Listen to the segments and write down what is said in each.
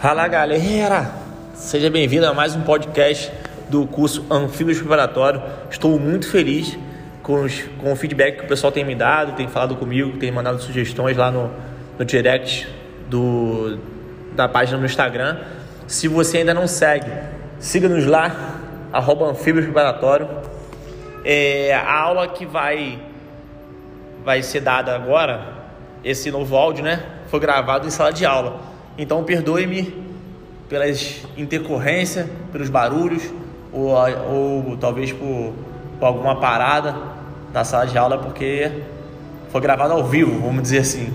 Fala galera, seja bem-vindo a mais um podcast do curso Anfíbios Preparatório. Estou muito feliz com, os, com o feedback que o pessoal tem me dado, tem falado comigo, tem mandado sugestões lá no, no direct do, da página no Instagram. Se você ainda não segue, siga-nos lá, arroba Anfíbios Preparatório. É, a aula que vai, vai ser dada agora, esse novo áudio, né? Foi gravado em sala de aula. Então perdoe-me pelas intercorrências, pelos barulhos, ou, ou talvez por, por, alguma parada da sala de aula, porque foi gravado ao vivo, vamos dizer assim.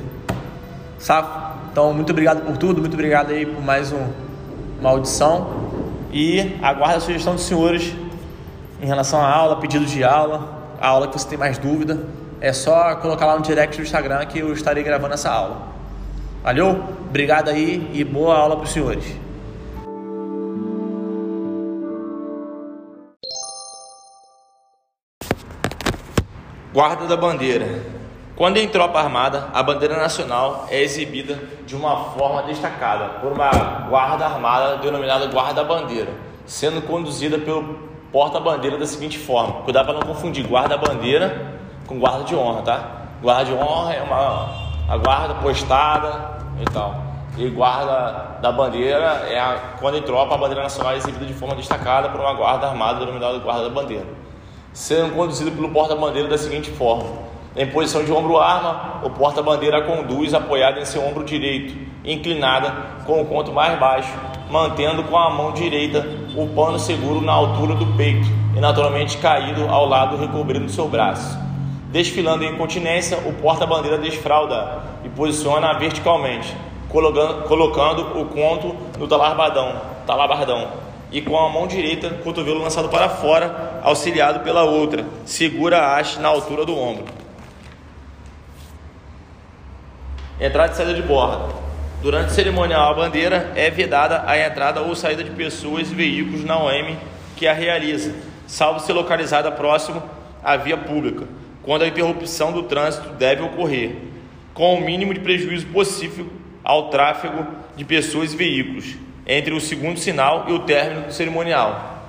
Sabe? Então, muito obrigado por tudo, muito obrigado aí por mais um, uma audição. E aguardo a sugestão dos senhores em relação à aula, pedido de aula, a aula que você tem mais dúvida. É só colocar lá no direct do Instagram que eu estarei gravando essa aula. Valeu? Obrigado aí e boa aula para os senhores. Guarda da bandeira. Quando em tropa armada, a bandeira nacional é exibida de uma forma destacada por uma guarda armada denominada guarda-bandeira, sendo conduzida pelo porta-bandeira da seguinte forma: cuidado para não confundir guarda-bandeira com guarda de honra, tá? Guarda de honra é uma a guarda postada e tal. E guarda da bandeira é a, quando em tropa a bandeira nacional é exibida de forma destacada por uma guarda armada denominada guarda da bandeira, sendo conduzido pelo porta-bandeira da seguinte forma: em posição de ombro-arma, o porta-bandeira conduz apoiado em seu ombro direito, inclinada com o ponto mais baixo, mantendo com a mão direita o pano seguro na altura do peito e naturalmente caído ao lado recobrindo seu braço. Desfilando em continência, o porta-bandeira desfralda e posiciona verticalmente, colocando, colocando o conto no talarbadão, talabardão e com a mão direita, cotovelo lançado para fora, auxiliado pela outra, segura a haste na altura do ombro. Entrada e saída de borda. Durante o cerimonial, a bandeira é vedada a entrada ou saída de pessoas e veículos na OM que a realiza, salvo ser localizada próximo à via pública quando a interrupção do trânsito deve ocorrer, com o mínimo de prejuízo possível ao tráfego de pessoas e veículos, entre o segundo sinal e o término do cerimonial.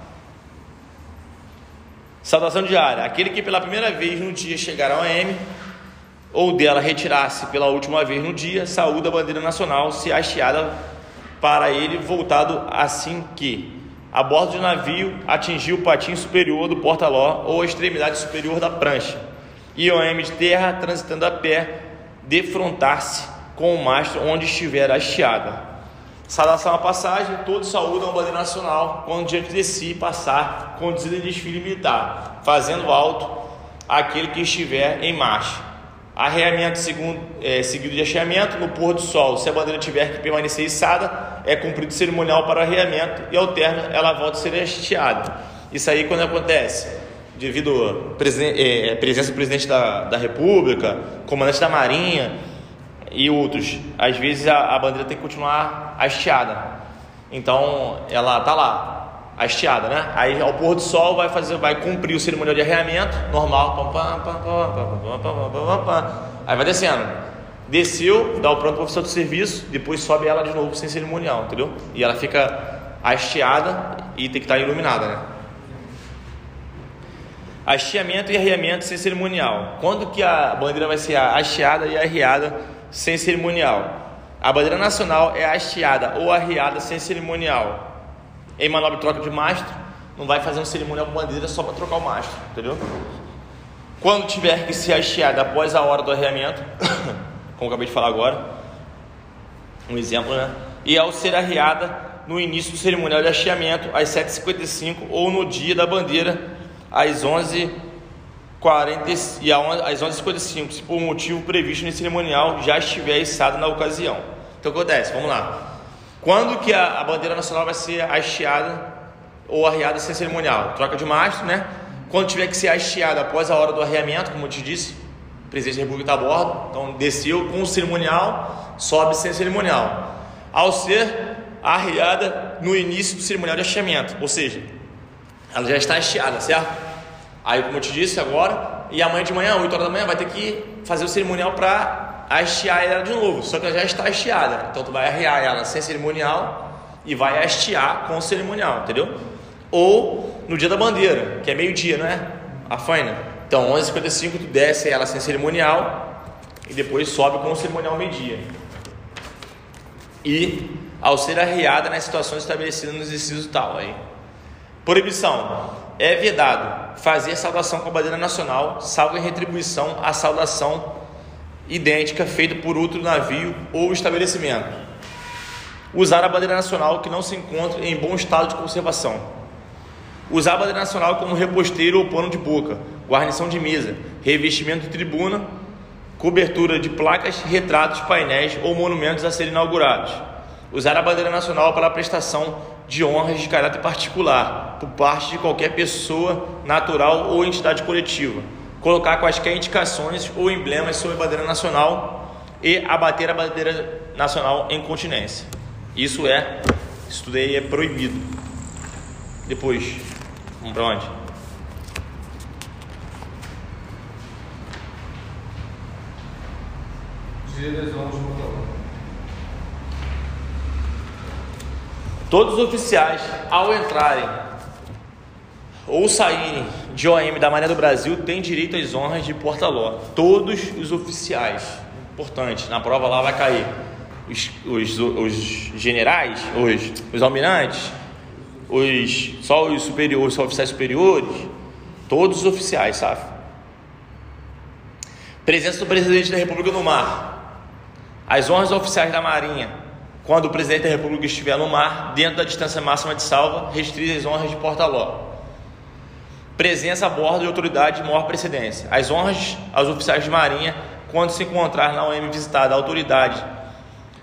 Saudação diária: aquele que pela primeira vez no dia chegar ao AM ou dela retirar-se pela última vez no dia, saúda a bandeira nacional se hasteada para ele voltado assim que a bordo do navio atingiu o patinho superior do porta-ló ou a extremidade superior da prancha e o AM de terra transitando a pé, defrontar-se com o mastro onde estiver hasteada. Saudação à passagem, todos saúdam a bandeira nacional quando diante de si passar conduzido em desfile militar, fazendo alto aquele que estiver em marcha. Arreamento segundo, é, seguido de arreamento no pôr do sol. Se a bandeira tiver que permanecer içada, é cumprido cerimonial para o arreamento e ao término ela volta a ser hasteada. Isso aí quando acontece? Devido à presen é, presença do presidente da, da República, comandante da Marinha e outros. Às vezes a, a bandeira tem que continuar hasteada. Então ela tá lá, hasteada, né? Aí ao pôr do sol vai fazer, vai cumprir o cerimonial de arreamento normal, aí vai descendo. Desceu, dá o pronto para oficial do serviço, depois sobe ela de novo sem cerimonial, entendeu? E ela fica hasteada e tem que estar iluminada, né? Hasteamento e arreamento sem cerimonial. Quando que a bandeira vai ser hasteada e arreada sem cerimonial? A bandeira nacional é hasteada ou arreada sem cerimonial. Em manobra de troca de mastro, não vai fazer um cerimonial com bandeira só para trocar o mastro, entendeu? Quando tiver que ser hasteada após a hora do arreamento, como acabei de falar agora, um exemplo, né? E ao ser arreada no início do cerimonial de hasteamento, às 7h55 ou no dia da bandeira às 11h40 e às 11h55, se por motivo previsto no cerimonial já estiver içado na ocasião. Então acontece? Vamos lá. Quando que a, a bandeira nacional vai ser hasteada ou arreada sem cerimonial? Troca de mastro, né? Quando tiver que ser hasteada após a hora do arreamento, como eu te disse, o presidente da República está a bordo, então desceu com o cerimonial, sobe sem cerimonial. Ao ser arreada no início do cerimonial de hasteamento, ou seja, ela já está hasteada, certo? Aí, como eu te disse agora, e amanhã de manhã, 8 horas da manhã, vai ter que fazer o cerimonial para hastear ela de novo, só que ela já está hasteada. Então tu vai arrear ela sem cerimonial e vai hastear com cerimonial, entendeu? Ou no dia da bandeira, que é meio-dia, não é? A faina. Então 11h55 tu desce ela sem cerimonial e depois sobe com o cerimonial meio-dia. E ao ser arreada nas situações estabelecidas no exercício tal aí. Proibição: é vedado fazer saudação com a bandeira nacional, salvo em retribuição à saudação idêntica feita por outro navio ou estabelecimento. Usar a bandeira nacional que não se encontra em bom estado de conservação. Usar a bandeira nacional como reposteiro ou pano de boca, guarnição de mesa, revestimento de tribuna, cobertura de placas, retratos, painéis ou monumentos a serem inaugurados. Usar a bandeira nacional para a prestação de honras de caráter particular, por parte de qualquer pessoa natural ou entidade coletiva. Colocar quaisquer indicações ou emblemas sobre a bandeira nacional e abater a bandeira nacional em continência. Isso é, isso tudo aí é proibido. Depois, vamos para onde? Dia das honras Todos os oficiais, ao entrarem ou saírem de OM da Marinha do Brasil, têm direito às honras de porta-ló. Todos os oficiais, importante, na prova lá vai cair os, os, os generais, os, os almirantes, os, só os superiores, só oficiais superiores, todos os oficiais, sabe? Presença do presidente da República no mar. As honras oficiais da Marinha quando o presidente da República estiver no mar, dentro da distância máxima de salva, restringe as honras de porta-ló. Presença a bordo de autoridade de maior precedência. As honras aos oficiais de marinha, quando se encontrar na OM visitada a autoridade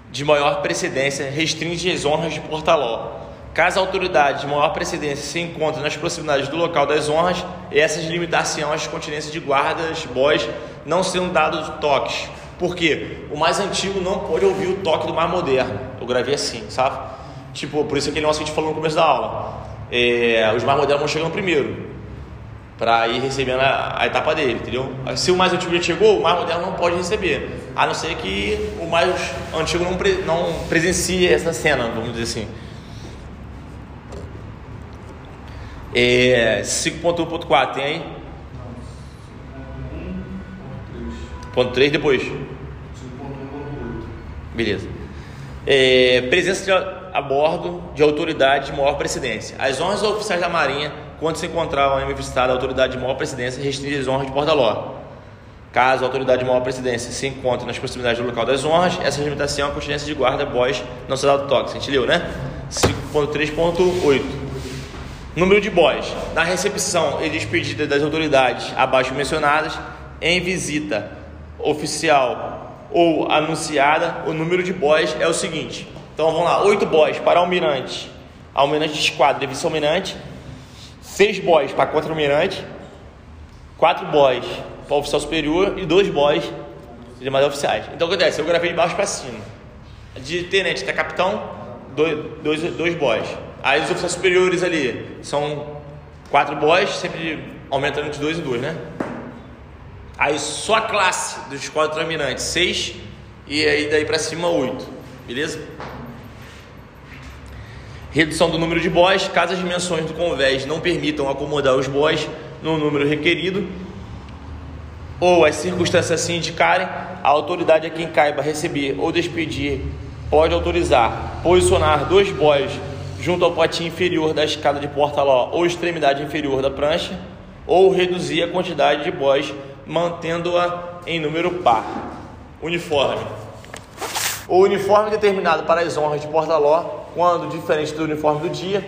de maior precedência, restringe as honras de porta-ló. Caso a autoridade de maior precedência se encontre nas proximidades do local das honras, essas limitar-se-ão às continências de guardas, bois, não sendo dados toques, porque o mais antigo não pode ouvir o toque do mais moderno. Eu gravei assim, sabe? Tipo, por isso aquele negócio que a gente falou no começo da aula. É, os mais modernos vão chegando primeiro. Para ir recebendo a, a, etapa dele, entendeu? Se o mais antigo já chegou, o mais moderno não pode receber. A não ser que o mais antigo não, pre, não presencie essa cena, vamos dizer assim. É, 5.1.4 tem aí? Ponto 3 depois. Beleza. É, presença de, a bordo de autoridade de maior precedência. As honras oficiais da Marinha, quando se encontrar uma visitada a autoridade de maior precedência, restringe as honras de porta-ló. Caso a autoridade de maior precedência se encontre nas proximidades do local das honras, essa limitação é a continência de guarda, boys, não será dado toque. A gente leu, né? 5.3.8 Número de boys. Na recepção e despedida das autoridades abaixo mencionadas, em visita oficial ou anunciada, o número de boys é o seguinte. Então vamos lá, 8 boys para almirante, almirante de esquadra, vice-almirante, 6 boys para contra-almirante, 4 boys para oficial superior e 2 boys de demais oficiais. Então o que acontece? Eu gravei de baixo para cima. De tenente até capitão, dois, dois, dois boys. Aí os oficiais superiores ali são 4 boys, sempre aumentando de 2 em 2, né? Aí só a classe dos quatro almirantes, seis, e aí daí para cima, oito. Beleza? Redução do número de boys, caso as dimensões do convés não permitam acomodar os boys no número requerido, ou as circunstâncias assim indicarem, a autoridade a quem caiba receber ou despedir pode autorizar posicionar dois boys junto ao potinho inferior da escada de porta-ló ou extremidade inferior da prancha, ou reduzir a quantidade de boys mantendo-a em número par. Uniforme. O uniforme determinado para as honras de porta-ló, quando diferente do uniforme do dia,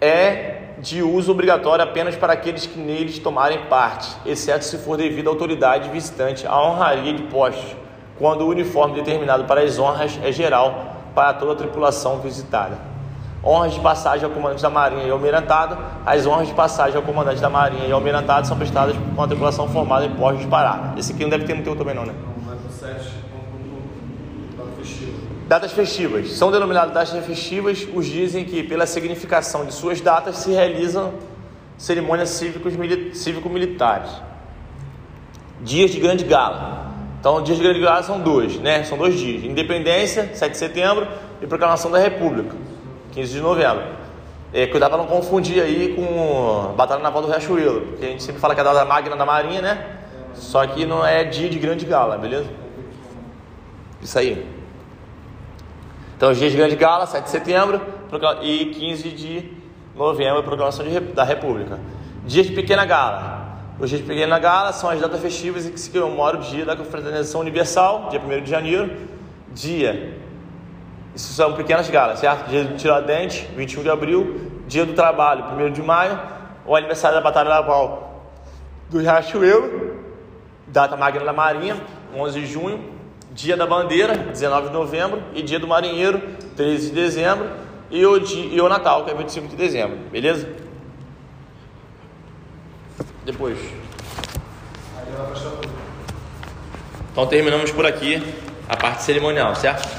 é de uso obrigatório apenas para aqueles que neles tomarem parte, exceto se for devido à autoridade visitante à honraria de postos, quando o uniforme determinado para as honras é geral para toda a tripulação visitada honras de passagem ao comandante da Marinha e almirantado. As honras de passagem ao comandante da Marinha e almirantado são prestadas por uma tripulação formada em postos de parada. Esse aqui não deve ter no teu também não, né? Não, vai para 7, Datas festivas. São denominadas datas festivas os dias em que, pela significação de suas datas, se realizam cerimônias cívico-militares. Dias de grande gala. Então, dias de grande gala são dois, né? São dois dias: Independência, 7 de setembro, e Proclamação da República, 15 de novembro. É, cuidado para não confundir aí com Batalha Naval do Riachuelo, porque a gente sempre fala que é a data magna da Marinha, né? Só que não é dia de grande gala, beleza? Isso aí. Então, os dias de grande gala, 7 de setembro e 15 de novembro, proclamação de, da República. Dias de pequena gala. Os dias de pequena gala são as datas festivas em que se comemora o dia da confraternização universal, dia 1 de janeiro. Dia. Isso são pequenas galas, certo? Dia do Tiradentes, 21 de abril. Dia do Trabalho, 1 de maio. O aniversário da Batalha Naval do Riachuelo. Data Magna da Marinha, 11 de junho. Dia da Bandeira, 19 de novembro. E Dia do Marinheiro, 13 de dezembro. E o, dia, e o Natal, que é 25 de dezembro. Beleza? Depois. Então terminamos por aqui a parte cerimonial, certo?